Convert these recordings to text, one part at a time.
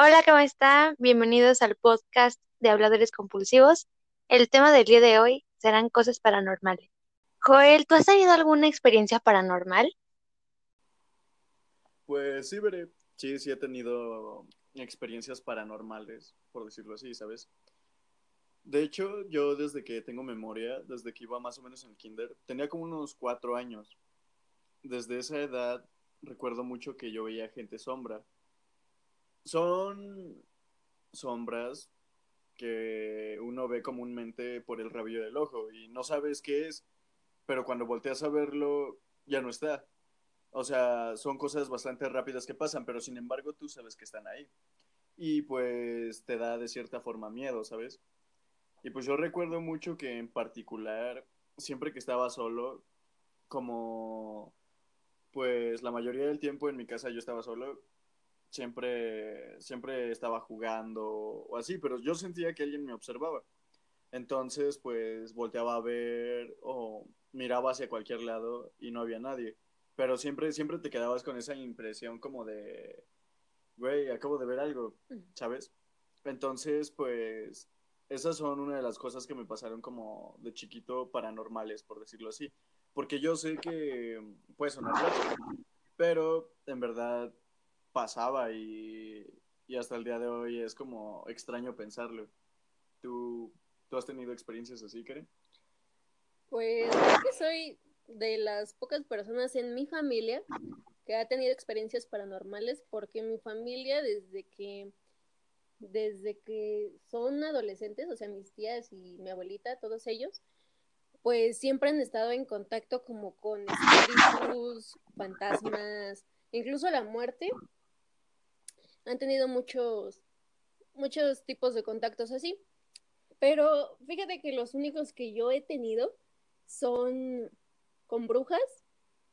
Hola, ¿cómo están? Bienvenidos al podcast de Habladores Compulsivos. El tema del día de hoy serán cosas paranormales. Joel, ¿tú has tenido alguna experiencia paranormal? Pues sí, veré. Sí, sí he tenido experiencias paranormales, por decirlo así, ¿sabes? De hecho, yo desde que tengo memoria, desde que iba más o menos en kinder, tenía como unos cuatro años. Desde esa edad recuerdo mucho que yo veía gente sombra. Son sombras que uno ve comúnmente por el rabillo del ojo y no sabes qué es, pero cuando volteas a verlo ya no está. O sea, son cosas bastante rápidas que pasan, pero sin embargo tú sabes que están ahí. Y pues te da de cierta forma miedo, ¿sabes? Y pues yo recuerdo mucho que en particular, siempre que estaba solo, como pues la mayoría del tiempo en mi casa yo estaba solo, siempre, siempre estaba jugando o así, pero yo sentía que alguien me observaba. Entonces, pues volteaba a ver o miraba hacia cualquier lado y no había nadie. Pero siempre, siempre te quedabas con esa impresión como de, güey, acabo de ver algo, ¿sabes? Entonces, pues, esas son una de las cosas que me pasaron como de chiquito paranormales, por decirlo así. Porque yo sé que puede sonar pero en verdad pasaba y, hasta el día de hoy es como extraño pensarlo. ¿Tú, tú has tenido experiencias así, Karen? Pues creo que soy de las pocas personas en mi familia que ha tenido experiencias paranormales porque mi familia desde que desde que son adolescentes, o sea, mis tías y mi abuelita, todos ellos, pues siempre han estado en contacto como con espíritus, fantasmas, incluso la muerte. Han tenido muchos muchos tipos de contactos así. Pero fíjate que los únicos que yo he tenido son con brujas,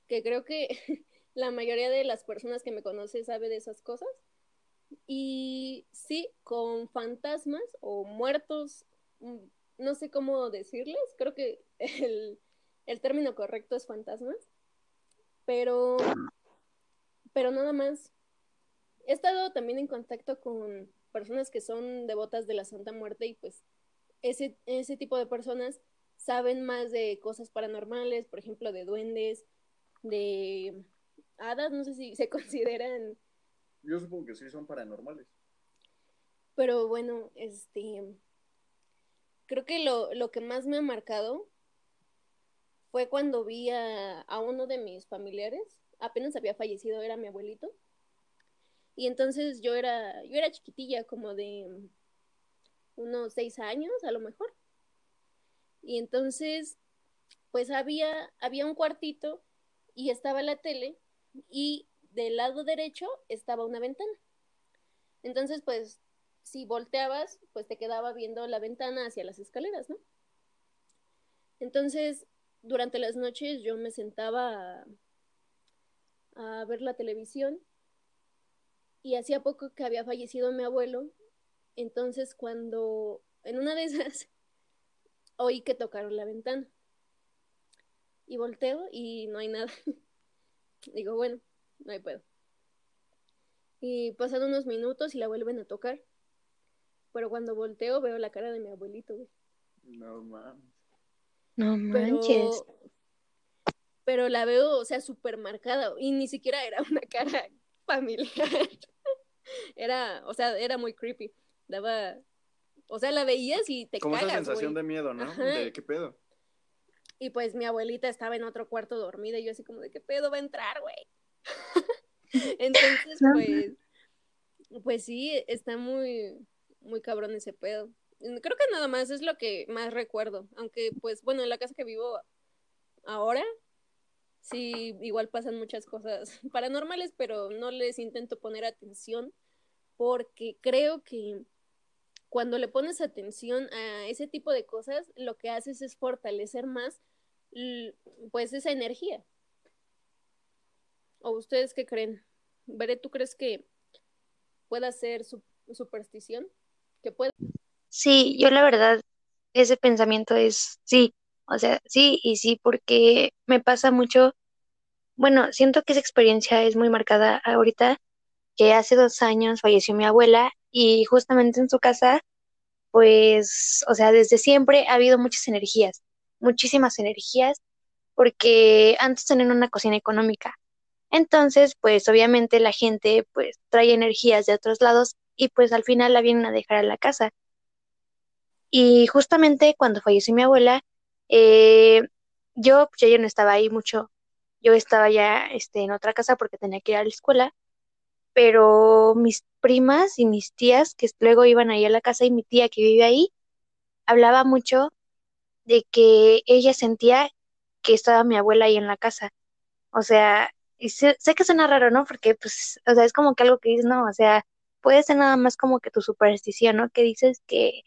que creo que la mayoría de las personas que me conocen sabe de esas cosas. Y sí, con fantasmas o muertos, mm, no sé cómo decirles, creo que el, el término correcto es fantasmas, pero, pero nada más. He estado también en contacto con personas que son devotas de la Santa Muerte y pues ese, ese tipo de personas saben más de cosas paranormales, por ejemplo, de duendes, de hadas, no sé si se consideran. Yo supongo que sí son paranormales. Pero bueno, este. Creo que lo, lo que más me ha marcado fue cuando vi a, a uno de mis familiares, apenas había fallecido, era mi abuelito. Y entonces yo era, yo era chiquitilla, como de unos seis años a lo mejor. Y entonces, pues había, había un cuartito y estaba la tele y del lado derecho estaba una ventana. Entonces, pues, si volteabas, pues te quedaba viendo la ventana hacia las escaleras, ¿no? Entonces, durante las noches yo me sentaba a, a ver la televisión y hacía poco que había fallecido mi abuelo. Entonces, cuando en una de esas oí que tocaron la ventana. Y volteo y no hay nada. Digo, bueno, no hay pedo. Y pasan unos minutos y la vuelven a tocar. Pero cuando volteo veo la cara de mi abuelito, No mames. No manches. Pero, pero la veo, o sea, súper marcada. Y ni siquiera era una cara familiar. Era, o sea, era muy creepy. Daba o sea, la veías y te Como esa sensación de miedo, ¿no? De qué pedo. Y pues mi abuelita estaba en otro cuarto dormida y yo así como de qué pedo va a entrar, güey. Entonces, pues, pues sí, está muy, muy cabrón ese pedo. Creo que nada más es lo que más recuerdo. Aunque, pues, bueno, en la casa que vivo ahora, sí, igual pasan muchas cosas paranormales, pero no les intento poner atención porque creo que cuando le pones atención a ese tipo de cosas, lo que haces es fortalecer más pues esa energía. ¿O ustedes qué creen? Veré, ¿tú crees que pueda ser su superstición? ¿Que pueda? Sí, yo la verdad, ese pensamiento es sí, o sea, sí y sí, porque me pasa mucho, bueno, siento que esa experiencia es muy marcada ahorita que hace dos años falleció mi abuela y justamente en su casa, pues, o sea, desde siempre ha habido muchas energías, muchísimas energías, porque antes tenían una cocina económica. Entonces, pues obviamente la gente pues trae energías de otros lados y pues al final la vienen a dejar a la casa. Y justamente cuando falleció mi abuela, eh, yo, pues, ya no estaba ahí mucho, yo estaba ya este, en otra casa porque tenía que ir a la escuela, pero mis primas y mis tías que luego iban ahí a la casa y mi tía que vive ahí, hablaba mucho de que ella sentía que estaba mi abuela ahí en la casa. O sea, y sé, sé, que suena raro, ¿no? Porque, pues, o sea, es como que algo que dices, no, o sea, puede ser nada más como que tu superstición, ¿no? Que dices que,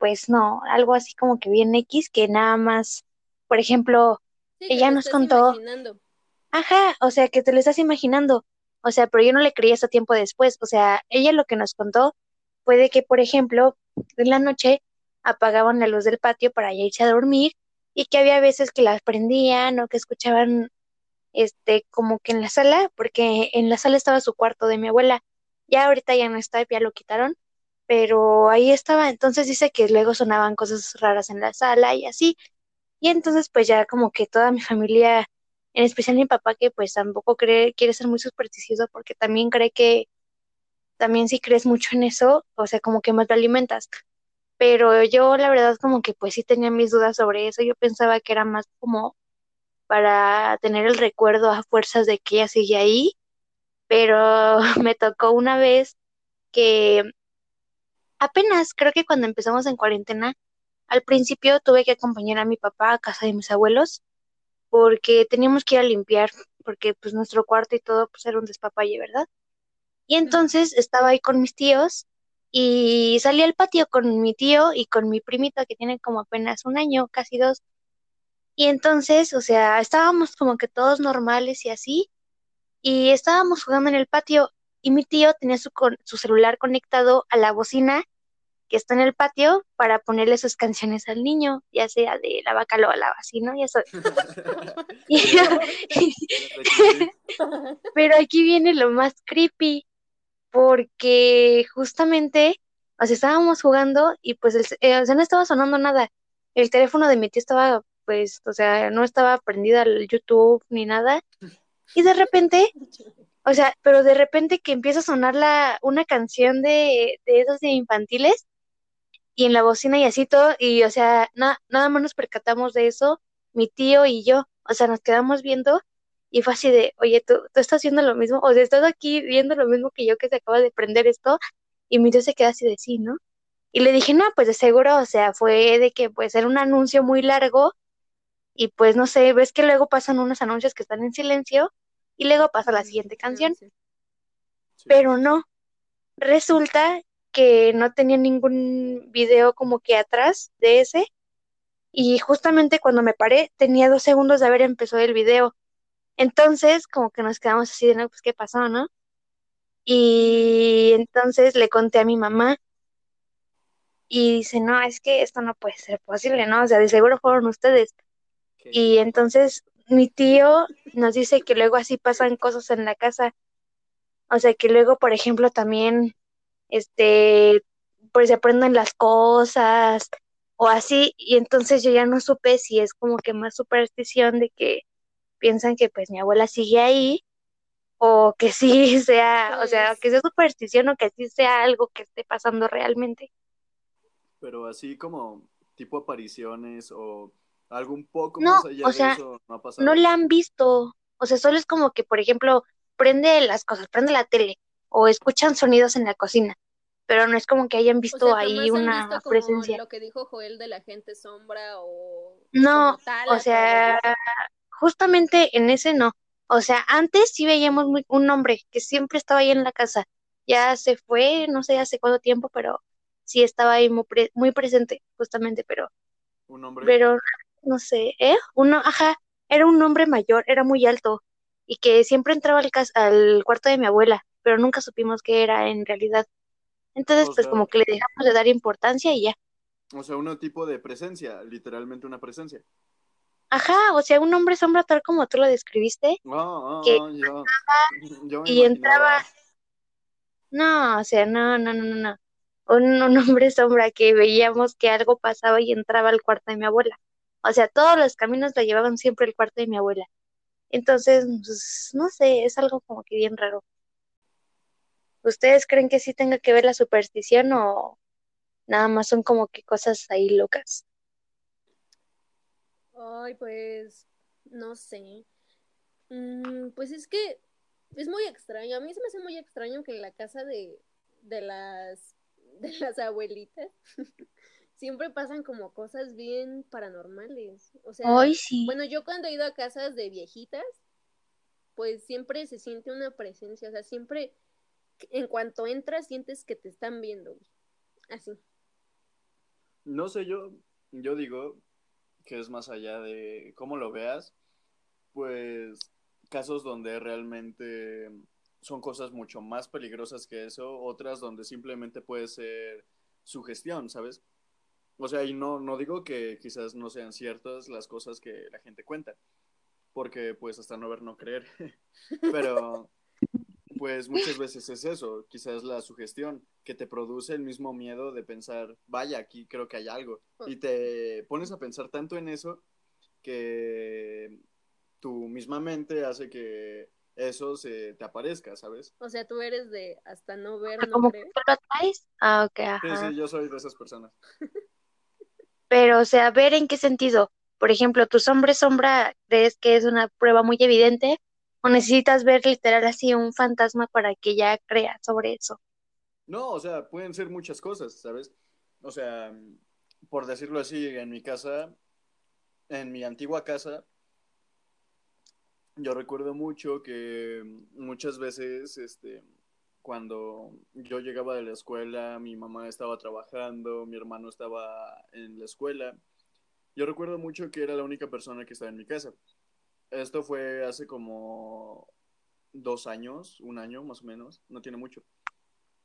pues, no, algo así como que bien X, que nada más, por ejemplo, ella nos contó. Imaginando. Ajá, o sea, que te lo estás imaginando. O sea, pero yo no le creía hasta tiempo después. O sea, ella lo que nos contó fue de que, por ejemplo, en la noche apagaban la luz del patio para irse a dormir y que había veces que las prendían o que escuchaban este como que en la sala, porque en la sala estaba su cuarto de mi abuela. Ya ahorita ya no está, ya lo quitaron, pero ahí estaba. Entonces dice que luego sonaban cosas raras en la sala y así. Y entonces pues ya como que toda mi familia, en especial mi papá que pues tampoco cree, quiere ser muy supersticioso porque también cree que también si crees mucho en eso, o sea, como que más lo alimentas pero yo la verdad como que pues sí tenía mis dudas sobre eso, yo pensaba que era más como para tener el recuerdo a fuerzas de que ella sigue ahí, pero me tocó una vez que apenas creo que cuando empezamos en cuarentena, al principio tuve que acompañar a mi papá a casa de mis abuelos porque teníamos que ir a limpiar, porque pues nuestro cuarto y todo pues era un despapalle, ¿verdad? Y entonces estaba ahí con mis tíos y salí al patio con mi tío y con mi primito que tiene como apenas un año, casi dos. Y entonces, o sea, estábamos como que todos normales y así, y estábamos jugando en el patio y mi tío tenía su, su celular conectado a la bocina que está en el patio para ponerle sus canciones al niño, ya sea de la vaca o la así, ¿no? Ya soy. Pero aquí viene lo más creepy porque justamente, o sea, estábamos jugando y pues, el, eh, o sea, no estaba sonando nada. El teléfono de mi tío estaba, pues, o sea, no estaba prendida al YouTube ni nada. Y de repente, o sea, pero de repente que empieza a sonar la, una canción de, de esos de infantiles y en la bocina y así todo, y o sea, nada más nos percatamos de eso, mi tío y yo, o sea, nos quedamos viendo y fue así de, oye, ¿tú, tú estás haciendo lo mismo, o sea, estás aquí viendo lo mismo que yo que se acaba de prender esto, y mi tío se queda así de sí, ¿no? Y le dije, no, pues de seguro, o sea, fue de que pues era un anuncio muy largo, y pues no sé, ves que luego pasan unos anuncios que están en silencio, y luego pasa la siguiente canción. Pero no, resulta que no tenía ningún video como que atrás de ese, y justamente cuando me paré tenía dos segundos de haber empezado el video entonces, como que nos quedamos así de, no, pues, ¿qué pasó, no? Y entonces le conté a mi mamá y dice, no, es que esto no puede ser posible, ¿no? O sea, de seguro fueron ustedes. Y entonces mi tío nos dice que luego así pasan cosas en la casa. O sea, que luego, por ejemplo, también, este, pues se aprenden las cosas o así. Y entonces yo ya no supe si es como que más superstición de que piensan que pues mi abuela sigue ahí o que sí sea, o sea, que sea superstición o que sí sea algo que esté pasando realmente. Pero así como tipo apariciones o algo un poco más allá de eso no ha pasado. No la han visto, o sea, solo es como que, por ejemplo, prende las cosas, prende la tele o escuchan sonidos en la cocina, pero no es como que hayan visto ahí una presencia. Lo que dijo Joel de la gente sombra o no, o sea, justamente en ese no. O sea, antes sí veíamos un hombre que siempre estaba ahí en la casa. Ya se fue, no sé hace cuánto tiempo, pero sí estaba ahí muy, presente, justamente, pero... ¿Un hombre? Pero, no sé, ¿eh? Uno, ajá, era un hombre mayor, era muy alto, y que siempre entraba al, al cuarto de mi abuela, pero nunca supimos qué era en realidad. Entonces, pues como que le dejamos de dar importancia y ya. O sea, un tipo de presencia, literalmente una presencia. Ajá, o sea, un hombre sombra tal como tú lo describiste. Ah, ah, que y entraba No, o sea, no, no, no, no, no. Un, un hombre sombra que veíamos que algo pasaba y entraba al cuarto de mi abuela. O sea, todos los caminos la llevaban siempre al cuarto de mi abuela. Entonces, pues, no sé, es algo como que bien raro. ¿Ustedes creen que sí tenga que ver la superstición o nada más son como que cosas ahí locas? Ay, pues, no sé. Mm, pues es que es muy extraño. A mí se me hace muy extraño que en la casa de, de las de las abuelitas siempre pasan como cosas bien paranormales. O sea, sí. bueno, yo cuando he ido a casas de viejitas, pues siempre se siente una presencia, o sea, siempre en cuanto entras sientes que te están viendo. Así. No sé, yo, yo digo que es más allá de cómo lo veas, pues casos donde realmente son cosas mucho más peligrosas que eso, otras donde simplemente puede ser sugestión, ¿sabes? O sea, y no, no digo que quizás no sean ciertas las cosas que la gente cuenta, porque pues hasta no ver, no creer, pero pues muchas veces es eso, quizás la sugestión que te produce el mismo miedo de pensar, vaya, aquí creo que hay algo, y te pones a pensar tanto en eso que tu misma mente hace que eso se te aparezca, ¿sabes? O sea, tú eres de hasta no ver, Ah, no ¿Cómo creer. que lo traes? Ah, ok, Sí, sí, yo soy de esas personas. Pero, o sea, ver en qué sentido. Por ejemplo, ¿tus hombres sombra crees que es una prueba muy evidente? ¿O necesitas ver literal así un fantasma para que ya creas sobre eso? No, o sea, pueden ser muchas cosas, ¿sabes? O sea, por decirlo así, en mi casa, en mi antigua casa, yo recuerdo mucho que muchas veces, este, cuando yo llegaba de la escuela, mi mamá estaba trabajando, mi hermano estaba en la escuela. Yo recuerdo mucho que era la única persona que estaba en mi casa. Esto fue hace como dos años, un año más o menos, no tiene mucho.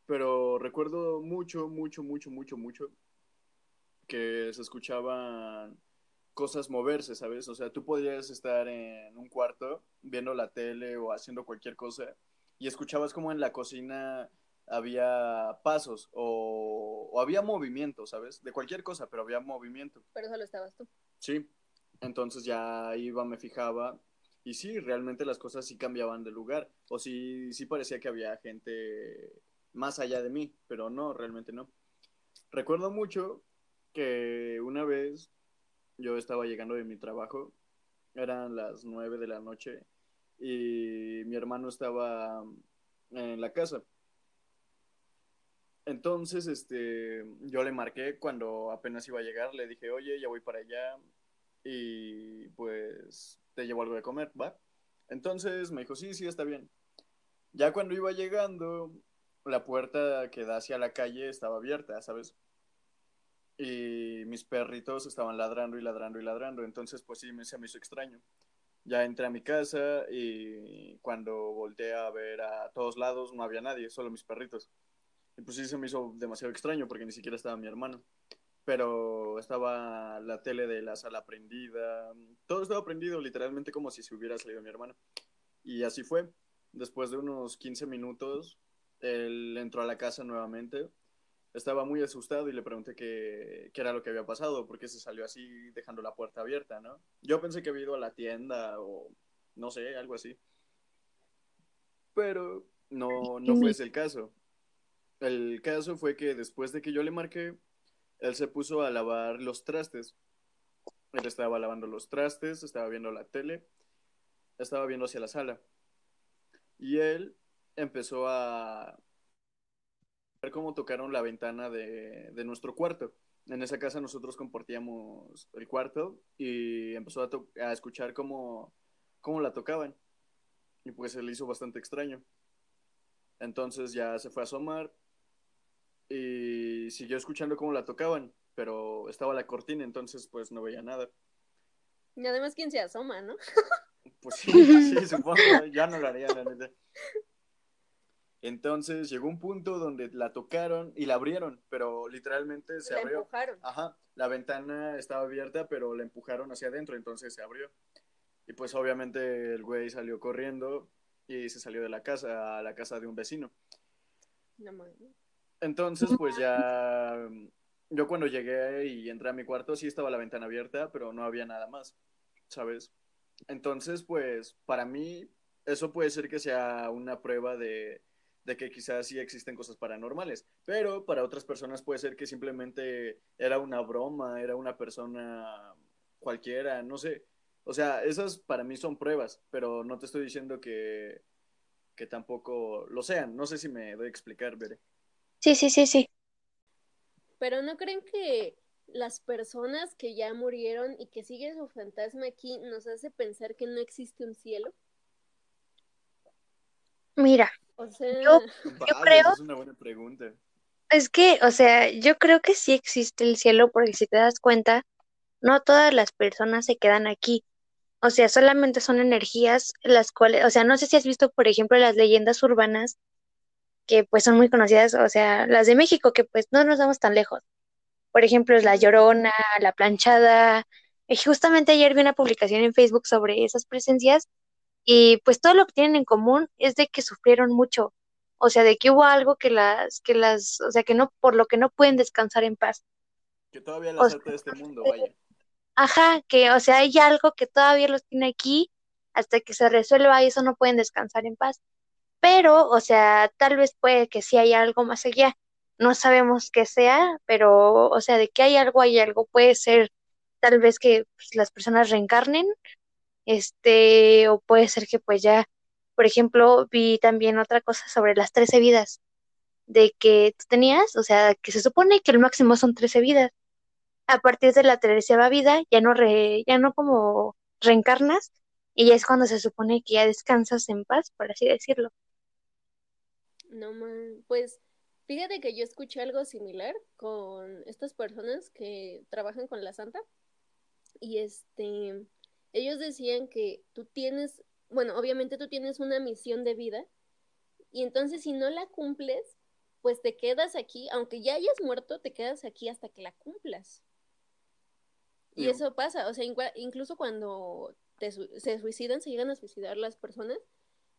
Pero recuerdo mucho, mucho, mucho, mucho, mucho que se escuchaban cosas moverse, ¿sabes? O sea, tú podías estar en un cuarto viendo la tele o haciendo cualquier cosa y escuchabas como en la cocina había pasos o, o había movimiento, ¿sabes? De cualquier cosa, pero había movimiento. Pero solo estabas tú. Sí, entonces ya iba, me fijaba y sí, realmente las cosas sí cambiaban de lugar o sí, sí parecía que había gente más allá de mí, pero no, realmente no. Recuerdo mucho que una vez yo estaba llegando de mi trabajo, eran las nueve de la noche y mi hermano estaba en la casa. Entonces, este, yo le marqué cuando apenas iba a llegar, le dije, oye, ya voy para allá y pues te llevo algo de comer, ¿va? Entonces me dijo, sí, sí, está bien. Ya cuando iba llegando, la puerta que da hacia la calle estaba abierta, ¿sabes? Y mis perritos estaban ladrando y ladrando y ladrando, entonces pues sí, me, me hizo extraño. Ya entré a mi casa y cuando volteé a ver a todos lados no había nadie, solo mis perritos. Y pues sí se me hizo demasiado extraño porque ni siquiera estaba mi hermano. Pero estaba la tele de la sala prendida, todo estaba prendido literalmente como si se hubiera salido mi hermano. Y así fue. Después de unos 15 minutos, él entró a la casa nuevamente. Estaba muy asustado y le pregunté qué, qué era lo que había pasado, porque se salió así dejando la puerta abierta, ¿no? Yo pensé que había ido a la tienda o no sé, algo así. Pero no, no fue ese el caso. El caso fue que después de que yo le marqué, él se puso a lavar los trastes. Él estaba lavando los trastes, estaba viendo la tele, estaba viendo hacia la sala. Y él empezó a cómo tocaron la ventana de, de nuestro cuarto. En esa casa nosotros compartíamos el cuarto y empezó a, to- a escuchar cómo, cómo la tocaban. Y pues se le hizo bastante extraño. Entonces ya se fue a asomar y siguió escuchando cómo la tocaban, pero estaba la cortina, entonces pues no veía nada. Y además, ¿quién se asoma, no? Pues sí, sí, supongo, ya no lo haría, la neta. Entonces llegó un punto donde la tocaron y la abrieron, pero literalmente se La abrió. empujaron. Ajá, la ventana estaba abierta, pero la empujaron hacia adentro, entonces se abrió. Y pues obviamente el güey salió corriendo y se salió de la casa a la casa de un vecino. No. Entonces, pues ya, yo cuando llegué y entré a mi cuarto, sí estaba la ventana abierta, pero no había nada más, ¿sabes? Entonces, pues, para mí, eso puede ser que sea una prueba de, de que quizás sí existen cosas paranormales, pero para otras personas puede ser que simplemente era una broma, era una persona cualquiera, no sé. O sea, esas para mí son pruebas, pero no te estoy diciendo que, que tampoco lo sean. No sé si me doy a explicar, Bere. Sí, sí, sí, sí. Pero ¿no creen que las personas que ya murieron y que sigue su fantasma aquí nos hace pensar que no existe un cielo? Mira, O sea, Yo- creo- Es una buena pregunta. es que, o sea, yo creo que sí existe el cielo porque si te das cuenta, no todas las personas se quedan aquí. O sea, solamente son energías las cuales, o sea, no sé si has visto, por ejemplo, las leyendas urbanas que pues son muy conocidas, o sea, las de México que pues no nos vamos tan lejos. Por ejemplo, es La. Llorona, La Planchada. Y justamente ayer vi una publicación en Facebook sobre esas presencias y pues todo lo que tienen en común es de que sufrieron mucho. O sea, de que hubo algo que las, que las, o sea, que no, por lo que no pueden descansar en paz. Que todavía las arte de este mundo, vaya. Ajá, que, o sea, hay algo que todavía los tiene aquí hasta que se resuelva y eso no pueden descansar en paz. Pero, o sea, tal vez puede que sí haya algo más allá. No sabemos qué sea, pero, o sea, de que hay algo, hay algo. Puede ser tal vez que pues, las personas reencarnen, este, o puede ser que pues ya, por ejemplo, vi también otra cosa sobre las trece vidas, de que tú tenías, o sea, que se supone que el máximo son trece vidas a partir de la treceava vida ya no re, ya no como reencarnas y ya es cuando se supone que ya descansas en paz, por así decirlo. no man. Pues fíjate que yo escuché algo similar con estas personas que trabajan con la Santa y este, ellos decían que tú tienes, bueno, obviamente tú tienes una misión de vida y entonces si no la cumples, pues te quedas aquí, aunque ya hayas muerto, te quedas aquí hasta que la cumplas. Y eso pasa, o sea, incluso cuando te se suicidan, se llegan a suicidar las personas,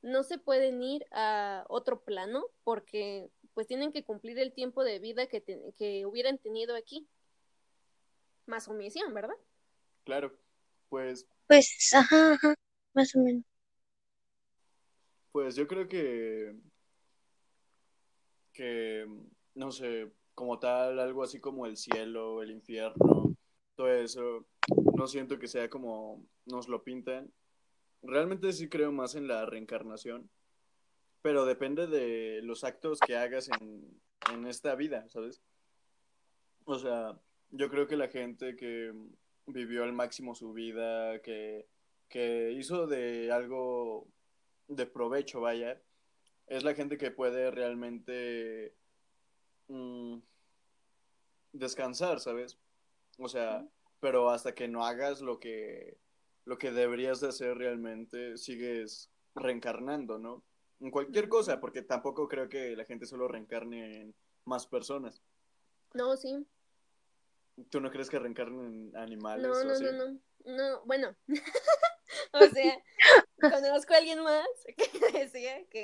no se pueden ir a otro plano porque pues tienen que cumplir el tiempo de vida que, te- que hubieran tenido aquí. Más su misión, ¿verdad? claro. Pues, Pues, ajá, ajá, más o menos. pues yo creo que, que, no sé, como tal, algo así como el cielo, el infierno, todo eso, no siento que sea como nos lo pintan. Realmente sí creo más en la reencarnación, pero depende de los actos que hagas en, en esta vida, ¿sabes? O sea, yo creo que la gente que vivió al máximo su vida, que, que hizo de algo de provecho, vaya, es la gente que puede realmente mm, descansar, ¿sabes? O sea, pero hasta que no hagas lo que, lo que deberías de hacer realmente, sigues reencarnando, ¿no? En cualquier cosa, porque tampoco creo que la gente solo reencarne en más personas. No, sí. ¿Tú no crees que reencarnen animales No, o no, así? no, no. No, bueno. o sea, conozco a alguien más que decía que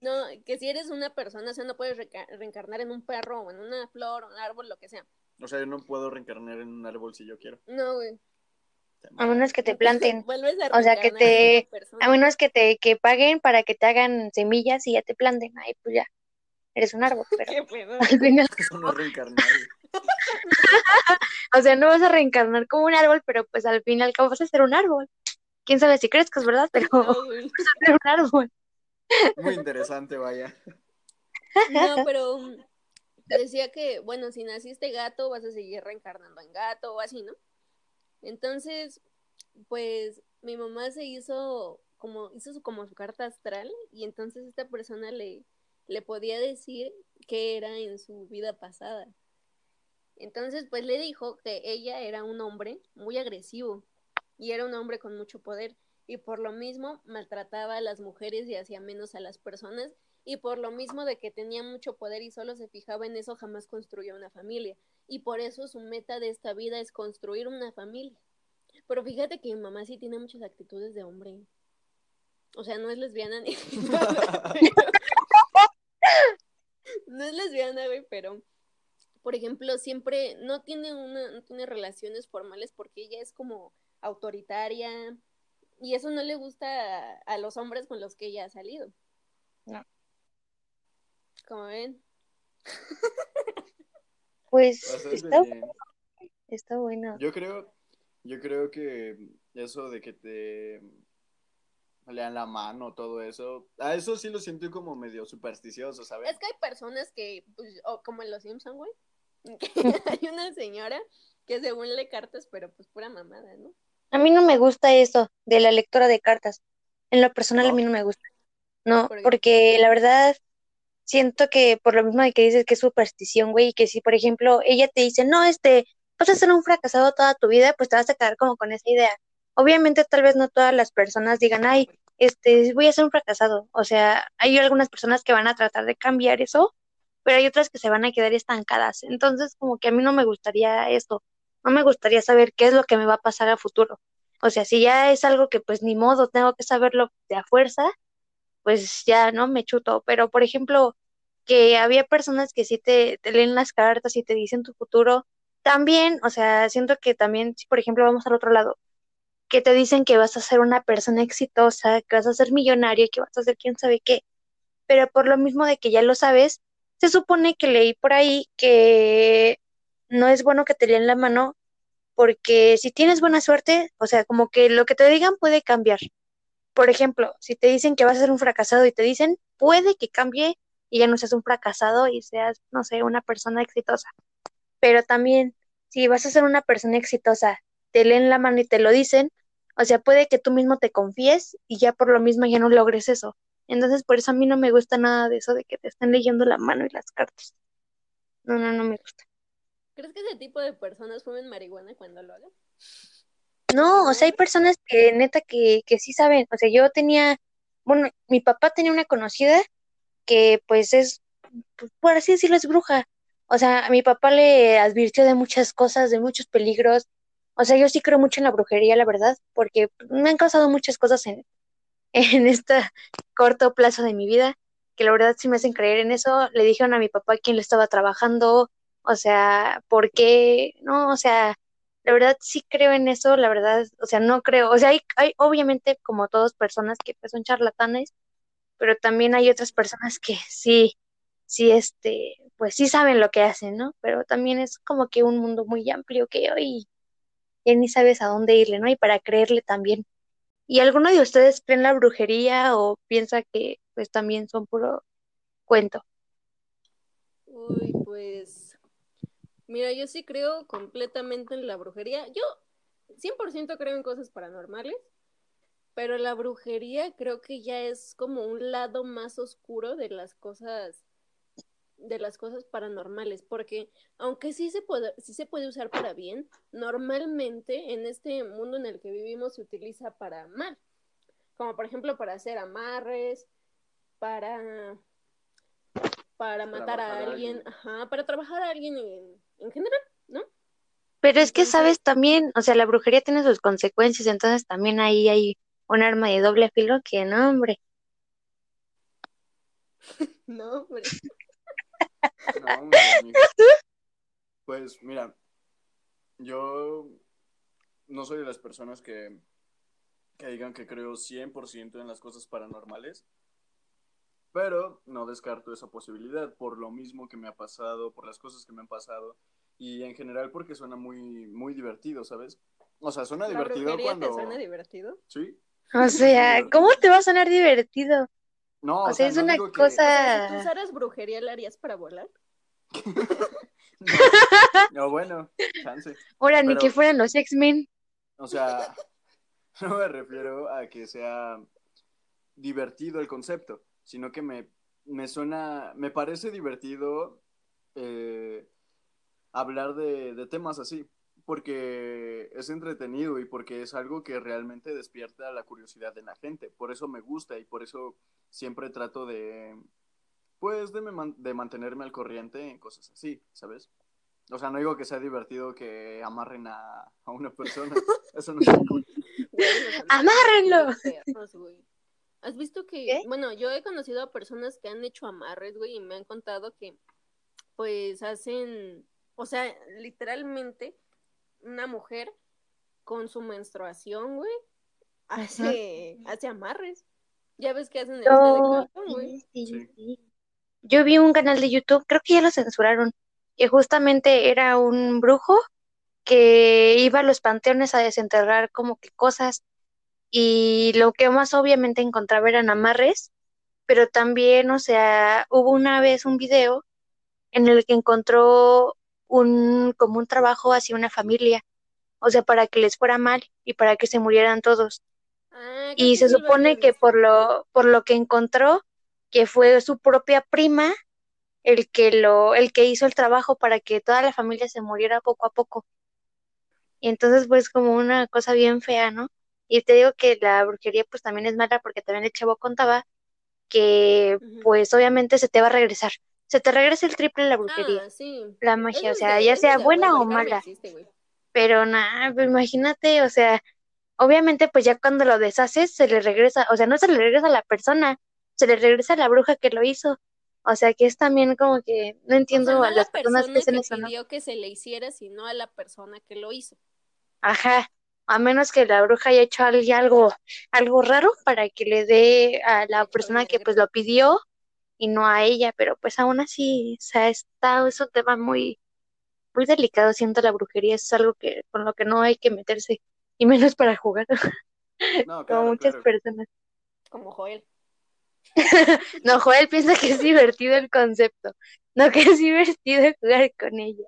no, que si eres una persona, o sea, no puedes reencarnar en un perro o en una flor o un árbol, lo que sea. O sea, yo no puedo reencarnar en un árbol si yo quiero. No, güey. A menos que te planten, Vuelves a o sea, que te, a menos que te, que paguen para que te hagan semillas y ya te planten, ahí pues ya, eres un árbol, pero ¿Qué pedo? al final, Eso no es reencarnar. o sea, no vas a reencarnar como un árbol, pero pues al fin y al cabo vas a ser un árbol. Quién sabe si crezcas, ¿verdad? Pero vas No, a ser un árbol. Muy interesante, vaya. No, pero um, decía que, bueno, si naciste gato, vas a seguir reencarnando en gato o así, ¿no? Entonces, pues mi mamá se hizo como, hizo su, como su carta astral y entonces esta persona le, le podía decir qué era en su vida pasada. Entonces, pues le dijo que ella era un hombre muy agresivo y era un hombre con mucho poder y por lo mismo maltrataba a las mujeres y hacía menos a las personas y por lo mismo de que tenía mucho poder y solo se fijaba en eso jamás construyó una familia y por eso su meta de esta vida es construir una familia. Pero fíjate que mi mamá sí tiene muchas actitudes de hombre. O sea, no es lesbiana ni no es lesbiana, güey, pero por ejemplo, siempre no tiene una, no tiene relaciones formales porque ella es como autoritaria y eso no le gusta a, los hombres con los que ella ha salido. No. Como ven. Pues está, está bueno. Yo creo, yo creo que eso de que te lean la mano, todo eso, a eso sí lo siento como medio supersticioso, ¿sabes? Es que hay personas que, pues, como en los Simpson, güey, hay una señora que según lee cartas, pero pues pura mamada, ¿no? A mí no me gusta eso de la lectura de cartas. En lo personal a mí no me gusta. No, porque la verdad siento que por lo mismo de que dices que es superstición, güey, que si por ejemplo ella te dice, no, este, vas a ser un fracasado toda tu vida, pues te vas a quedar como con esa idea. Obviamente tal vez no todas las personas digan, ay, este, voy a ser un fracasado. O sea, hay algunas personas que van a tratar de cambiar eso, pero hay otras que se van a quedar estancadas. Entonces, como que a mí no me gustaría esto, no me gustaría saber qué es lo que me va a pasar a futuro. O sea, si ya es algo que pues ni modo, tengo que saberlo de a fuerza, pues ya no me chuto. Pero, por ejemplo, que había personas que sí te, leen las cartas y te dicen tu futuro, también, o sea, siento que también, si por ejemplo vamos al otro lado, que te dicen que vas a ser una persona exitosa, que vas a ser millonario, que vas a ser quién sabe qué, pero por lo mismo de que ya lo sabes, se supone que leí por ahí que no es bueno que te lean la mano porque si tienes buena suerte, o sea, como que lo que te digan puede cambiar. Por ejemplo, si te dicen que vas a ser un fracasado y te dicen, puede que cambie y ya no seas un fracasado y seas, no sé, una persona exitosa. Pero también, si vas a ser una persona exitosa, te leen la mano y te lo dicen, o sea, puede que tú mismo te confíes y ya por lo mismo ya no logres eso. Entonces, por eso a mí no me gusta nada de eso de que te estén leyendo la mano y las cartas. No, no, no me gusta. ¿Crees que ese tipo de personas fumen marihuana cuando lo hagan? No, o sea, hay personas que neta que, que sí saben. O sea, yo tenía, bueno, mi papá tenía una conocida que pues es, pues, por así decirlo, es bruja. O sea, a mi papá le advirtió de muchas cosas, de muchos peligros. O sea, yo sí creo mucho en la brujería, la verdad, porque me han causado muchas cosas en, en este corto plazo de mi vida, que la verdad sí me hacen creer en eso. Le dijeron a mi papá quién le estaba trabajando, o sea, ¿por qué? No, o sea, la verdad sí creo en eso, la verdad, o sea, no creo, o sea, hay, hay obviamente como todas personas que pues son charlatanes, pero también hay otras personas que sí, sí, este, pues sí saben lo que hacen, ¿no? Pero también es como que un mundo muy amplio que hoy ya ni sabes a dónde irle, ¿no? Y para creerle también. ¿Y alguno de ustedes cree en la brujería o piensa que pues también son puro cuento? Uy, pues mira, yo sí creo completamente en la brujería. Yo 100% creo en cosas paranormales, pero la brujería creo que ya es como un lado más oscuro de las cosas de las cosas paranormales, porque aunque sí se puede, sí se puede usar para bien, normalmente en este mundo en el que vivimos se utiliza para mal, como por ejemplo para hacer amarres, para para matar a alguien, ajá, para trabajar a alguien en, general, ¿no? Pero es que sabes también, o sea, la brujería tiene sus consecuencias, entonces también ahí hay un arma de doble filo que no, hombre. no, hombre. Pues mira, yo no soy de las personas que, que digan que creo 100% en las cosas paranormales, pero no descarto esa posibilidad por lo mismo que me ha pasado, por las cosas que me han pasado y en general porque suena muy, muy divertido, ¿sabes? O sea, suena divertido cuando... te suena divertido? Sí. O sea, ¿cómo te va a sonar divertido? No, o, sea, es una cosa... si tú usaras brujería, ¿la harías para volar? no, bueno, chance. Ahora, ni que fueran los X-Men. O sea, no me refiero a que sea divertido el concepto, sino que me, me suena, me parece divertido eh, hablar de, de temas así, porque es entretenido y porque es algo que realmente despierta la curiosidad de la gente. Por eso me gusta y por eso siempre trato de, pues, de, de mantenerme al corriente en cosas así, ¿sabes? O sea, no digo que sea divertido que amarren a, a una persona. Eso no es ¡Amárrenlo! ¿Has visto que, ¿Qué? bueno, yo he conocido a personas que han hecho amarres, güey, y me han contado que, pues, hacen, o sea, literalmente, una mujer con su menstruación, güey, hace, hace amarres. Ya ves que hacen el de Yo, cartón, güey. sí, sí, Sí. sí. Yo vi un canal de YouTube, creo que ya lo censuraron, que justamente era un brujo que iba a los panteones a desenterrar como que cosas y lo que más obviamente encontraba eran amarres, pero también, o sea, hubo una vez un video en el que encontró un como un trabajo hacia una familia, o sea, para que les fuera mal y para que se murieran todos. Ah, Y se supone que por lo, por lo que encontró, que fue su propia prima el que lo, el que hizo el trabajo para que toda la familia se muriera poco a poco. Y entonces pues como una cosa bien fea, ¿no? Y te digo que la brujería pues también es mala porque también el chavo contaba que pues obviamente se te va a regresar. Se te regresa el triple la brujería, Ah, sí. la magia, o sea, ya sea buena o mala. existe. Pero nada, pues imagínate, o sea, obviamente pues ya cuando lo deshaces se le regresa, o sea, no se le regresa a la persona, se le regresa a la bruja que lo hizo. O sea, que es también como que no O sea, entiendo no a las la personas que persona hacen que pidió que se le hiciera, sino a la persona que lo hizo. Ajá, a menos que la bruja haya hecho al- algo, algo raro para que le dé a la persona que pues lo pidió y no a ella, pero pues aún así, o sea, está, es un tema muy, muy delicado, siento la brujería, es algo que, con lo que no hay que meterse, y menos para jugar, No, como muchas claro. personas. Como Joel. No, Joel piensa que es divertido el concepto, no que es divertido jugar con ella.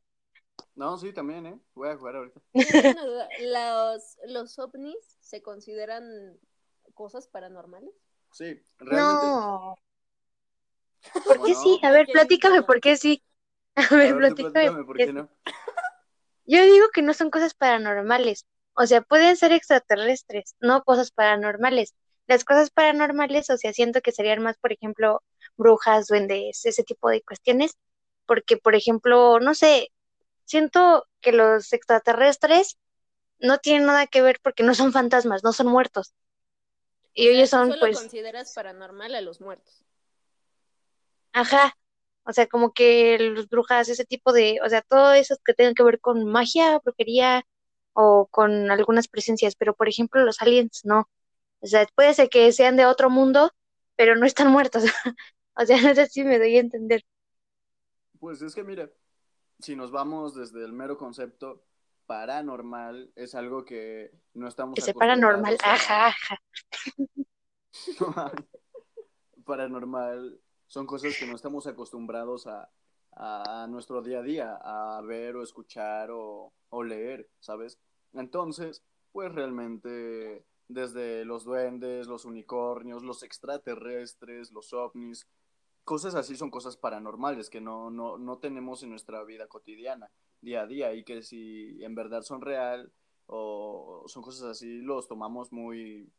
No, sí, también, ¿eh? Voy a jugar ahorita. ¿Los, ¿Los ovnis se consideran cosas paranormales? Sí, realmente. No, ¿por ¿Cómo qué no? sí? A ver, platícame por qué sí. A A ver, platícame platícame por qué no. Yo digo que no son cosas paranormales, o sea, pueden ser extraterrestres, no cosas paranormales. Las cosas paranormales, o sea, siento que serían más, por ejemplo, brujas, duendes, ese tipo de cuestiones, porque, por ejemplo, no sé, siento que los extraterrestres no tienen nada que ver porque no son fantasmas, no son muertos. Y ellos son, solo pues, consideras paranormal a los muertos. Ajá, o sea, como que los brujas, ese tipo de, o sea, todo eso que tenga que ver con magia, brujería o con algunas presencias, pero por ejemplo los aliens no. O sea, puede ser que sean de otro mundo, pero no están muertos. O sea, no sé si me doy a entender. Pues es que mira, si nos vamos desde el mero concepto, paranormal es algo que no estamos Que paranormal, ajá, ajá. paranormal son cosas que no estamos acostumbrados a, a nuestro día a día, a ver o escuchar o, o leer, ¿sabes? Entonces, pues realmente desde los duendes, los unicornios, los extraterrestres, los ovnis, cosas así son cosas paranormales que no, no, no tenemos en nuestra vida cotidiana, día a día, y que si en verdad son real o son cosas así, los tomamos muy,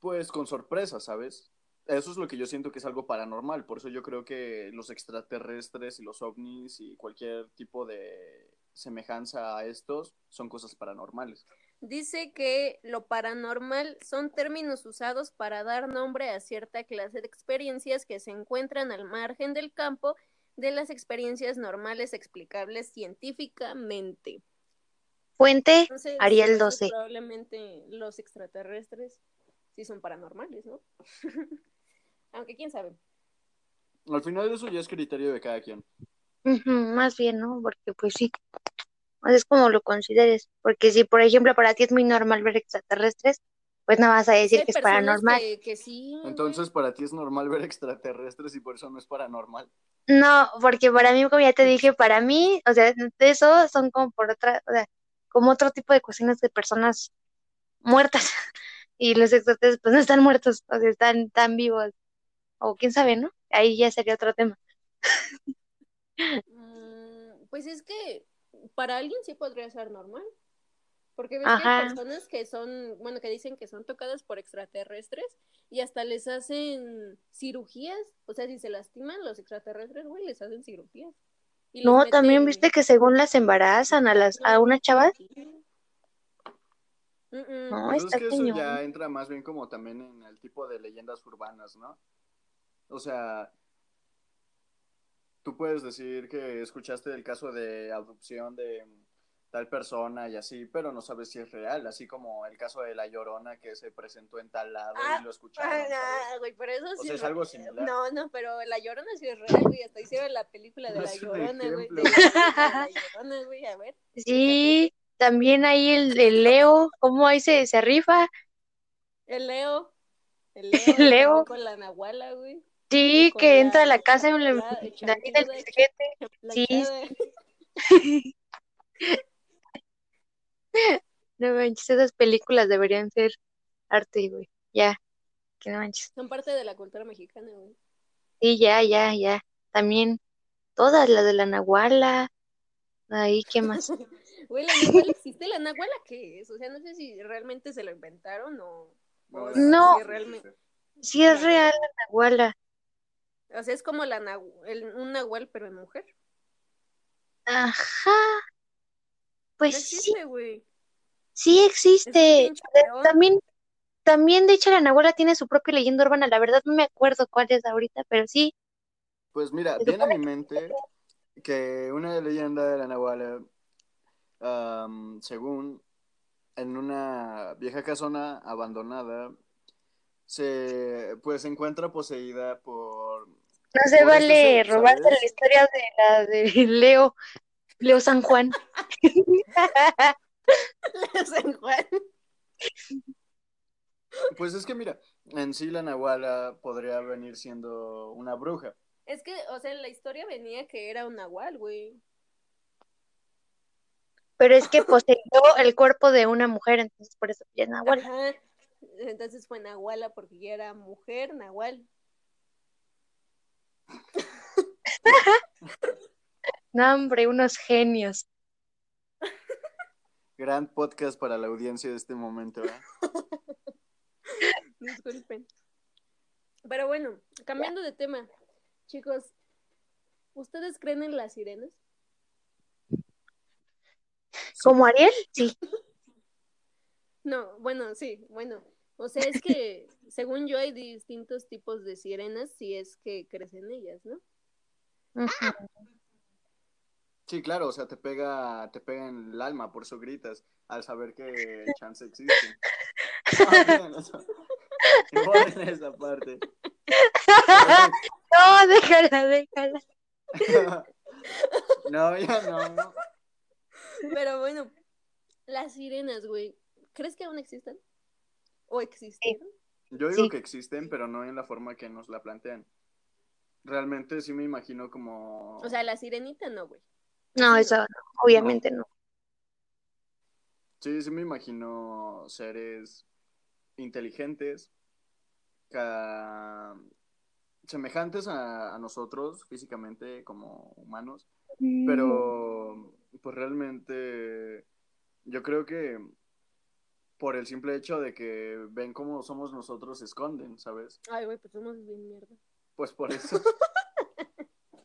pues con sorpresa, ¿sabes? Eso es lo que yo siento que es algo paranormal, por eso yo creo que los extraterrestres y los ovnis y cualquier tipo de semejanza a estos son cosas paranormales. Dice que lo paranormal son términos usados para dar nombre a cierta clase de experiencias que se encuentran al margen del campo de las experiencias normales explicables científicamente. Fuente, Entonces, Ariel entonces 12. probablemente los extraterrestres sí son paranormales, ¿no? Aunque quién sabe. Al final eso ya es criterio de cada quien. Más bien, ¿no? Porque pues sí, es como lo consideres. Porque si, por ejemplo, para ti es muy normal ver extraterrestres, pues no vas a decir que es paranormal. que, que sí. Entonces para ti es normal ver extraterrestres y por eso no es paranormal. No, porque para mí, como ya te dije, para mí, o sea, de eso son como por otra, o sea, como otro tipo de cuestiones de personas muertas. Y los extraterrestres pues no están muertos, o sea, están tan vivos. O quién sabe, ¿no? Ahí ya sería otro tema. Mm, pues es que para alguien sí podría ser normal. Porque ves que hay personas que son, bueno, que dicen que son tocadas por extraterrestres y hasta les hacen cirugías. O sea, si se lastiman los extraterrestres, güey, les hacen cirugías. Y No, también viste que según las embarazan a las, a unas chavas, Sí. Mm-mm. No, Pues es que eso ya entra más bien como también en el tipo de leyendas urbanas, ¿no? O sea, tú puedes decir que escuchaste el caso de adopción de tal persona y así, pero no sabes si es real, así como el caso de la Llorona que se presentó en tal lado Ah, y lo escucharon, Ah, güey, pero eso O sí sea, es algo similar. No, no, pero La Llorona sí es real, güey. Hasta hicieron la película de No La Llorona, güey. de La Llorona, güey, a ver. Sí, también ahí el, el Leo, cómo ahí se, se rifa. El Leo. El Leo. con la Nahuala, güey. Sí, que entra a la casa le la ahí del. La Sí. No manches, esas películas deberían ser arte, güey. Ya, que no manches. Son parte de la cultura mexicana, güey. Sí, ya, ya, ya. También todas las de la Nahuala. Ahí, ¿qué más? Güey, la Nahuala existe. ¿La Nahuala qué es? O sea, no sé si realmente se lo inventaron o. si No. neta, realmente. Sí, es real la Nahuala. O sea, es como la nahu- el, un Nahual, pero en mujer. Ajá. No Pues sí, existe, güey. sí un existe. También, también, de hecho, la Nahuala tiene su propia leyenda urbana. La verdad no me acuerdo cuál es ahorita, pero sí. Pues mira, viene a mi mente que una leyenda de la Nahuala, am, según en una vieja casona abandonada, se pues se encuentra poseída por No se por este vale ser, robarse la historia de la de Leo, Leo San Juan. San Juan. Pues es que mira, en sí la Nahuala podría venir siendo una bruja. Es que, o sea, en la historia venía que era un Nahual, güey. Pero es que poseyó el cuerpo de una mujer, entonces por eso ya es Nahual. Ajá. Entonces fue Nahuala porque ya era mujer, Nahual. No, hombre, unos genios. Gran podcast para la audiencia de este momento, ¿eh? Disculpen. Pero bueno, cambiando de tema, chicos, ¿ustedes creen en las sirenas? ¿Como Ariel? Sí. No, bueno, sí, bueno. O sea, es que según yo hay distintos tipos de sirenas si es que crecen ellas, ¿no? Sí, claro, o sea, te pega, te pega en el alma, por eso gritas, al saber que el chance existe. Esa parte. No, déjala, déjala. No, ya no. Pero bueno, las sirenas, güey, ¿crees que aún existen? ¿O existieron? Yo digo Sí. que existen, pero no en la forma que nos la plantean. Realmente sí me imagino como... O sea, la sirenita no, güey. No, eso no, obviamente no. Sí, sí me imagino seres inteligentes, ca- semejantes a, a nosotros físicamente como humanos, pero pues realmente yo creo que por el simple hecho de que ven cómo somos nosotros se esconden, ¿sabes? Ay, güey, pues somos bien mierda. Pues por eso.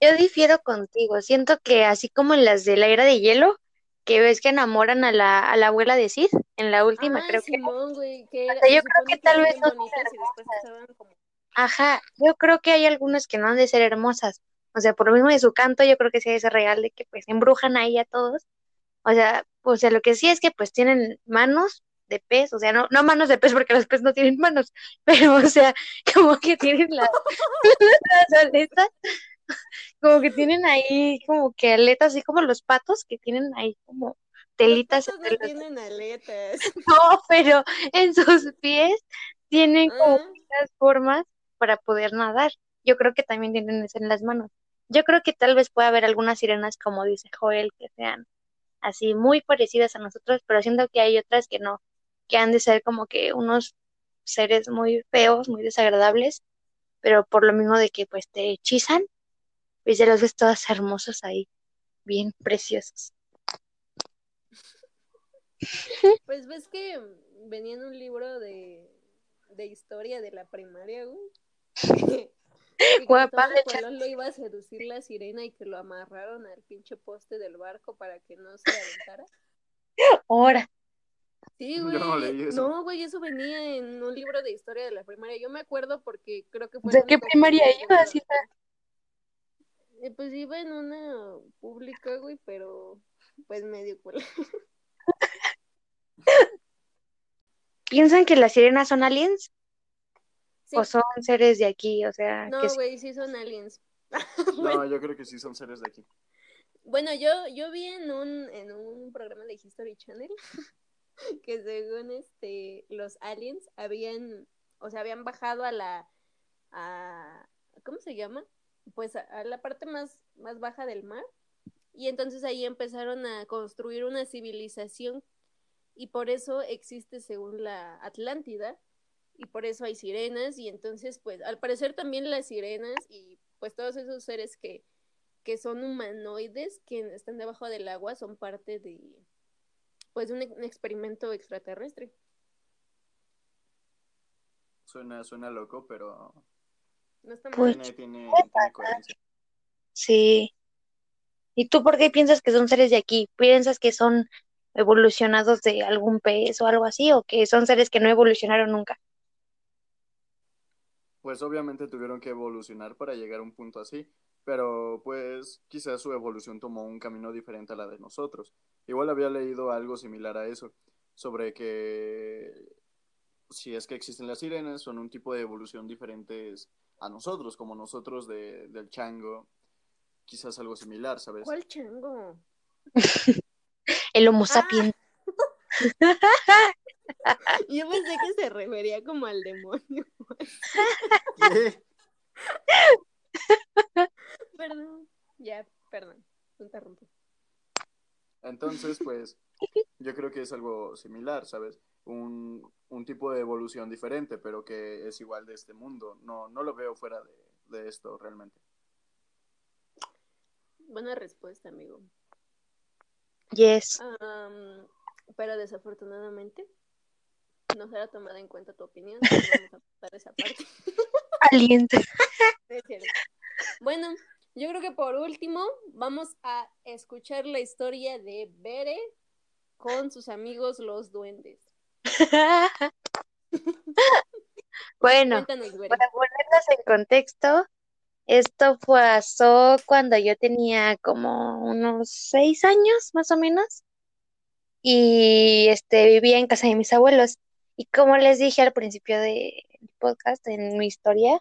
Yo difiero contigo. Siento que así como en las de la era de hielo, que ves que enamoran a la, a la abuela de Sid, en la última ah, creo que. Güey, que era- sea, yo creo que tal vez no como... Ajá, yo creo que hay algunas que no han de ser hermosas. O sea, por lo mismo de su canto, yo creo que sí es real de que pues embrujan ahí a todos. O sea, o sea, lo que sí es que pues tienen manos de pez, o sea, no, no manos de pez porque los peces no tienen manos, pero o sea, como que tienen la- las aletas, como que tienen ahí como que aletas, así como los patos que tienen ahí como telitas no los- tienen aletas. No, pero en sus pies tienen como Ah, muchas formas para poder nadar. Yo creo que también tienen eso en las manos. Yo creo que tal vez pueda haber algunas sirenas, como dice Joel, que sean así muy parecidas a nosotros, pero siento que hay otras que no, que han de ser como que unos seres muy feos, muy desagradables, pero por lo mismo de que pues te hechizan, pues ya los ves todas hermosas ahí, bien preciosos. pues ves que venía en un libro de, de historia de la primaria, güey. Guapa, lo iba a seducir la sirena y que lo amarraron al pinche poste del barco para que no se aventara. Ahora, Sí, güey. no leí eso. No, güey, eso venía en un libro de historia de la primaria. Yo me acuerdo porque creo que fue. ¿De qué primaria ibas, hija? Eh, Pues iba en una pública, güey, pero pues medio cool. ¿Piensan que las sirenas son aliens Sí. o son seres de aquí? O sea, No, que sí- güey, sí son aliens. No, yo creo que sí son seres de aquí. Bueno, yo, yo vi en un, en un programa de History Channel que según este los aliens habían, o sea, habían bajado a la a ¿cómo se llama? Pues a, a la parte más, más baja del mar. Y entonces ahí empezaron a construir una civilización y por eso existe según la Atlántida y por eso hay sirenas y entonces pues al parecer también las sirenas y pues todos esos seres que que son humanoides que están debajo del agua son parte de pues de un, un experimento extraterrestre. Suena, suena loco, pero No está mal. Pues- tiene, tiene, tiene coherencia. sí. ¿Y tú por qué piensas que son seres de aquí? ¿Piensas que son evolucionados de algún pez o algo así? ¿O que son seres que no evolucionaron nunca? Pues obviamente tuvieron que evolucionar para llegar a un punto así, pero pues quizás su evolución tomó un camino diferente a la de nosotros. Igual había leído algo similar a eso, sobre que si es que existen las sirenas, son un tipo de evolución diferentes a nosotros, como nosotros de, del chango, quizás algo similar, ¿sabes? ¿Cuál chango? El Homo Ah. sapiens. Yo pensé que se refería como al demonio. ¿Qué? Perdón. Ya, perdón. te Interrumpí. Entonces, pues, yo creo que es algo similar, ¿sabes? Un, un tipo de evolución diferente, pero que es igual de este mundo. No, no lo veo fuera de, de esto realmente. Buena respuesta, amigo. Yes. Pero desafortunadamente no será tomada en cuenta tu opinión. Vamos a esa parte. Cierto. Bueno, yo creo que por último vamos a escuchar la historia de Bere con sus amigos los duendes. Bueno, Cuéntanos, Bere. para ponernos en contexto, esto pasó cuando yo tenía como unos seis años, más o menos, y este vivía en casa de mis abuelos. Y como les dije al principio del podcast, en mi historia,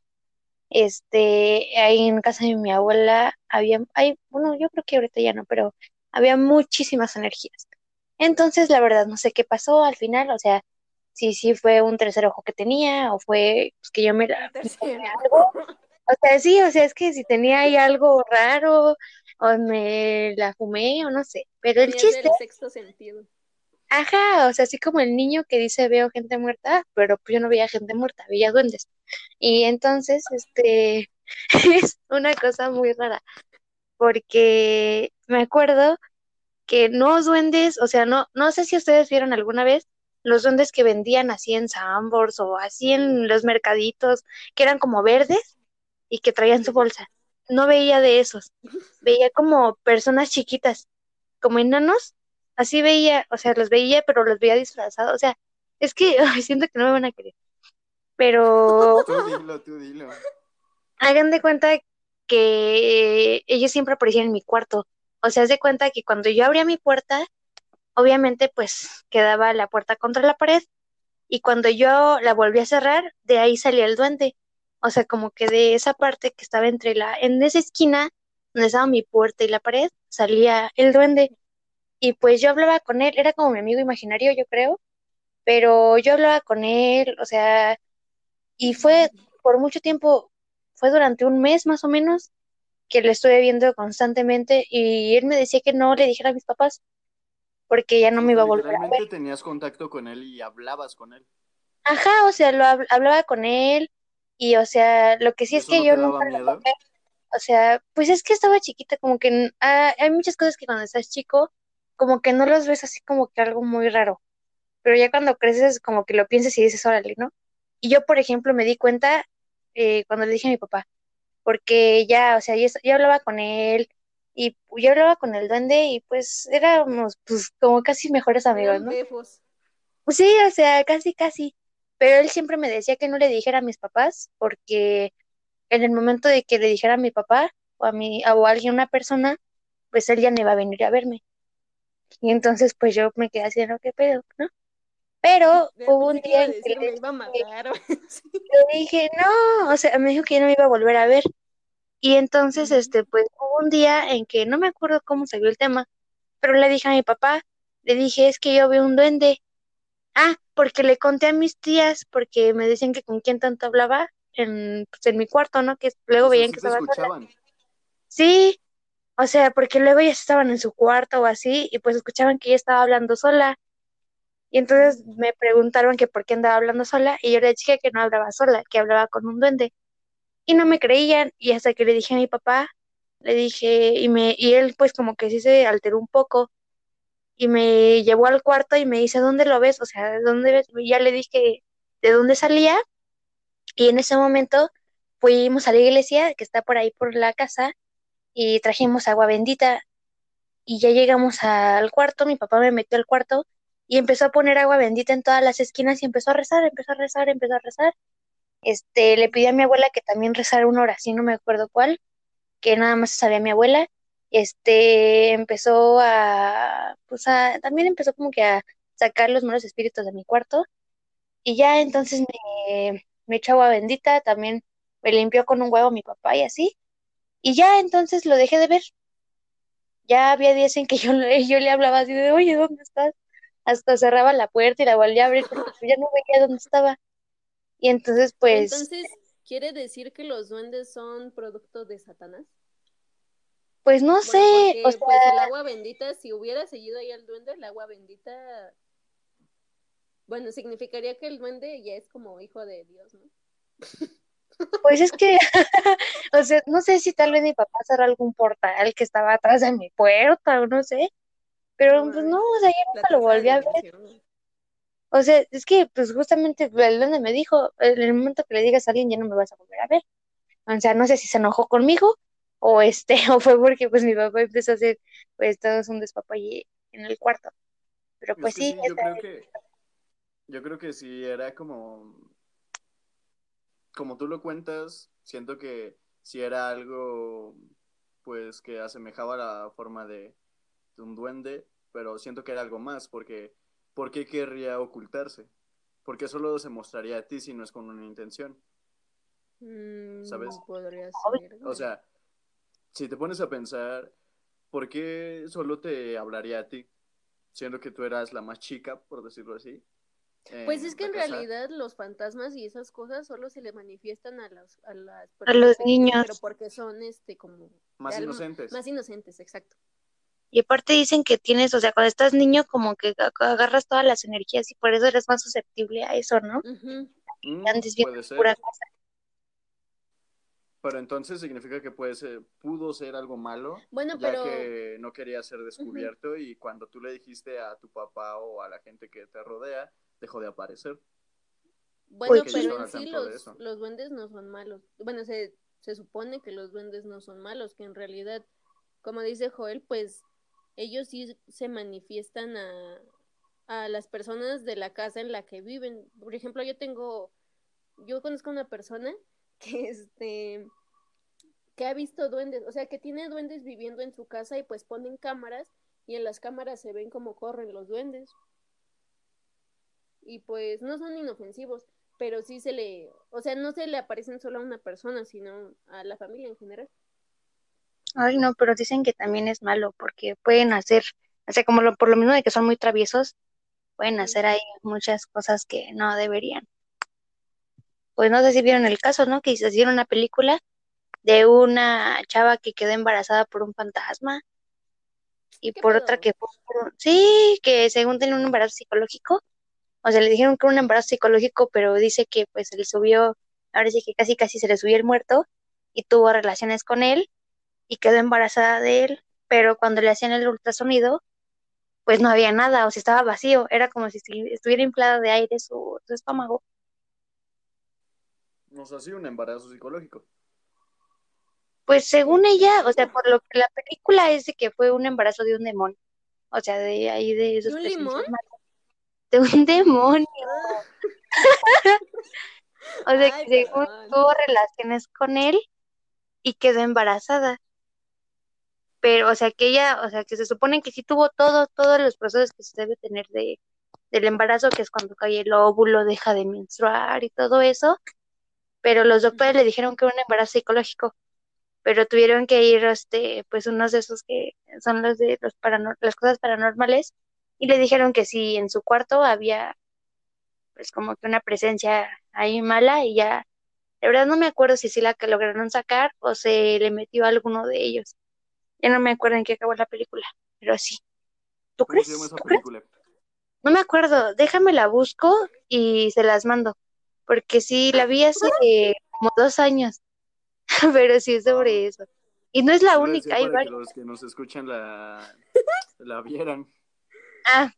este, ahí en casa de mi abuela había, hay, bueno, yo creo que ahorita ya no, pero había muchísimas energías. Entonces, la verdad, no sé qué pasó al final, o sea, si sí fue un tercer ojo que tenía, o fue pues, que yo me la algo. O sea, sí, o sea, es que si tenía ahí algo raro, o me la fumé, o no sé. Pero el chiste, el sexto sentido. Ajá, o sea, así como el niño que dice veo gente muerta, pero pues yo no veía gente muerta, veía duendes. Y entonces, este, es una cosa muy rara, porque me acuerdo que no duendes, o sea, no, no sé si ustedes vieron alguna vez los duendes que vendían así en Sambors o así en los mercaditos, que eran como verdes y que traían su bolsa. No veía de esos, veía como personas chiquitas, como enanos, así veía, o sea, los veía, pero los veía disfrazados, o sea, es que ay, siento que no me van a querer. Pero Tú dilo, tú dilo. hagan de cuenta que ellos siempre aparecían en mi cuarto. O sea, haz de cuenta que cuando yo abría mi puerta, obviamente pues quedaba la puerta contra la pared y cuando yo la volví a cerrar, de ahí salía el duende. O sea, como que de esa parte que estaba entre la, en esa esquina donde estaba mi puerta y la pared, salía el duende. Y pues yo hablaba con él, era como mi amigo imaginario, yo creo, pero yo hablaba con él, o sea, y fue por mucho tiempo, fue durante un mes más o menos que lo estuve viendo constantemente y él me decía que no le dijera a mis papás porque ya no me iba a volver a ver. Tenías contacto con él y hablabas con él. Ajá, o sea, lo hab- hablaba con él y, o sea, lo que sí es ¿Eso que yo nunca lo. O sea, pues es que estaba chiquita, como que ah, hay muchas cosas que cuando estás chico, como que no los ves así como que algo muy raro, pero ya cuando creces como que lo piensas y dices, órale, ¿no? Y yo, por ejemplo, me di cuenta eh, cuando le dije a mi papá, porque ya, o sea, yo, yo hablaba con él y yo hablaba con el duende y pues éramos pues como casi mejores amigos, ¿no? befos. Sí, o sea, casi, casi. Pero él siempre me decía que no le dijera a mis papás, porque en el momento de que le dijera a mi papá o a mi, o a alguien, una persona, pues él ya no iba a venir a verme. Y entonces, pues yo me quedé así, ¿no? ¿Qué pedo? ¿No? Pero hubo un día en que le, me iba a matar. le dije, no, o sea, me dijo que ya no me iba a volver a ver. Y entonces, este, pues hubo un día en que no me acuerdo cómo salió el tema, pero le dije a mi papá, le dije, es que yo veo un duende. Ah, porque le conté a mis tías, porque me decían que con quién tanto hablaba en, pues, en mi cuarto, ¿no? Que luego O sea, veían sí que estaba. Sí, o sea, porque luego ellas estaban en su cuarto o así, y pues escuchaban que ella estaba hablando sola. Y entonces me preguntaron que por qué andaba hablando sola, y yo le dije que no hablaba sola, que hablaba con un duende. Y no me creían, y hasta que le dije a mi papá, le dije, y me, y él pues como que sí se alteró un poco, y me llevó al cuarto y me dice, ¿dónde lo ves? O sea, ¿de dónde ves? Ya le dije de dónde salía, y en ese momento fuimos a la iglesia que está por ahí por la casa, y trajimos agua bendita, y ya llegamos al cuarto, mi papá me metió al cuarto, y empezó a poner agua bendita en todas las esquinas, y empezó a rezar, empezó a rezar, empezó a rezar. Este, le pedí a mi abuela que también rezara una oración, no me acuerdo cuál, que nada más sabía mi abuela. Este, empezó a, pues a, también empezó como que a sacar los malos espíritus de mi cuarto. Y ya entonces me, me echó agua bendita, también me limpió con un huevo mi papá y así. Y ya entonces lo dejé de ver. Ya había días en que yo, le- yo le hablaba así de, oye, ¿dónde estás? Hasta cerraba la puerta y la volvía a abrir porque ya no veía dónde estaba. Y entonces, pues, Entonces, ¿quiere decir que los duendes son producto de Satanás? pues no Bueno, sé, porque o sea, pues el agua bendita, si hubiera seguido ahí al duende, el agua bendita, bueno, significaría que el duende ya es como hijo de Dios, ¿no? Pues es que, o sea, no sé si tal vez mi papá cerró algún portal que estaba atrás de mi puerta o no sé, pero No pues no, o sea, yo nunca lo volví a ver. O sea, es que pues justamente el donde me dijo, en el momento que le digas a alguien ya no me vas a volver a ver. O sea, no sé si se enojó conmigo o este, o fue porque pues mi papá empezó a hacer pues todo un despapalle en el cuarto. Pero Es pues que sí, sí, yo creo que, yo creo que sí era como, como tú lo cuentas, siento que sí era algo, pues, que asemejaba la forma de, de un duende, pero siento que era algo más, porque, ¿por qué querría ocultarse? Porque solo se mostraría a ti si no es con una intención, Mm, ¿sabes? Podría ser. O sea, si te pones a pensar, ¿por qué solo te hablaría a ti? Siendo que tú eras la más chica, por decirlo así. Pues es que en casa. realidad los fantasmas y esas cosas solo se le manifiestan a las, a las a personas los niños. pero porque son este como Más inocentes. Más inocentes, exacto. Y aparte dicen que tienes, o sea, cuando estás niño como que ag- agarras todas las energías y por eso eres más susceptible a eso, ¿no? Ujú. Mm, Andes viendo puede ser. pura cosa. Pero entonces significa que puede ser, pudo ser algo malo, Bueno, ya pero que no quería ser descubierto y cuando tú le dijiste a tu papá o a la gente que te rodea, dejó de aparecer. bueno, pero en sí los duendes no son malos. Bueno, se, se supone que los duendes no son malos, que en realidad, como dice Joel, pues ellos sí se manifiestan a, a las personas de la casa en la que viven. Por ejemplo, yo tengo, yo conozco a una persona que este que ha visto duendes, o sea, que tiene duendes viviendo en su casa y pues ponen cámaras y en las cámaras se ven cómo corren los duendes. Y pues no son inofensivos, pero sí se le, o sea, no se le aparecen solo a una persona, sino a la familia en general. Ay, no, pero dicen que también es malo porque pueden hacer, o sea, como lo, por lo mismo de que son muy traviesos, pueden hacer ahí muchas cosas que no deberían. Pues no sé si vieron el caso, ¿no? Que se hicieron una película de una chava que quedó embarazada por un fantasma y ¿Qué por pedo? otra que fue por un- sí, que según tenía un embarazo psicológico, o sea, le dijeron que era un embarazo psicológico, pero dice que pues se le subió, ahora sí que casi casi se le subió el muerto y tuvo relaciones con él y quedó embarazada de él, pero cuando le hacían el ultrasonido, pues no había nada, o sea, estaba vacío, era como si estu- estuviera inflada de aire su, su estómago. Nos hacía un embarazo psicológico. Pues según ella, o sea, por lo que la película es de que fue un embarazo de un demonio, o sea, de ahí de un limón? malas, de un demonio. o sea, Ay, que según tuvo relaciones con él y quedó embarazada. Pero, o sea, que ella, o sea, que se supone que sí tuvo todo, todos los procesos que se debe tener de, del embarazo, que es cuando cae el óvulo, deja de menstruar y todo eso. Pero los doctores le dijeron que era un embarazo psicológico. Pero tuvieron que ir, este, pues unos de esos que son los de los las cosas paranormales, y le dijeron que sí, en su cuarto había, pues como que una presencia ahí mala, y ya, de verdad no me acuerdo si sí la que lograron sacar o se le metió a alguno de ellos. Ya no me acuerdo en qué acabó la película, pero sí. ¿Tú ¿Cómo crees? ¿Tú crees? No me acuerdo, déjame la busco y se las mando, porque sí, la vi hace como dos años, pero sí es sobre eso. Y no es la única, hay que varias. los que nos escuchan la, la vieran. Ah,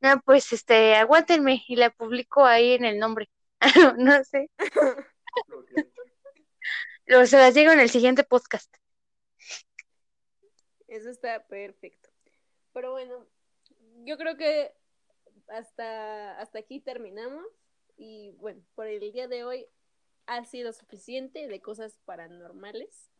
no, pues este, aguántenme y la publico ahí en el nombre. No sé, Ok. o se las digo en el siguiente podcast. Eso está perfecto. Pero bueno, yo creo que hasta, hasta aquí terminamos. Y bueno, por el día de hoy ha sido suficiente de cosas paranormales.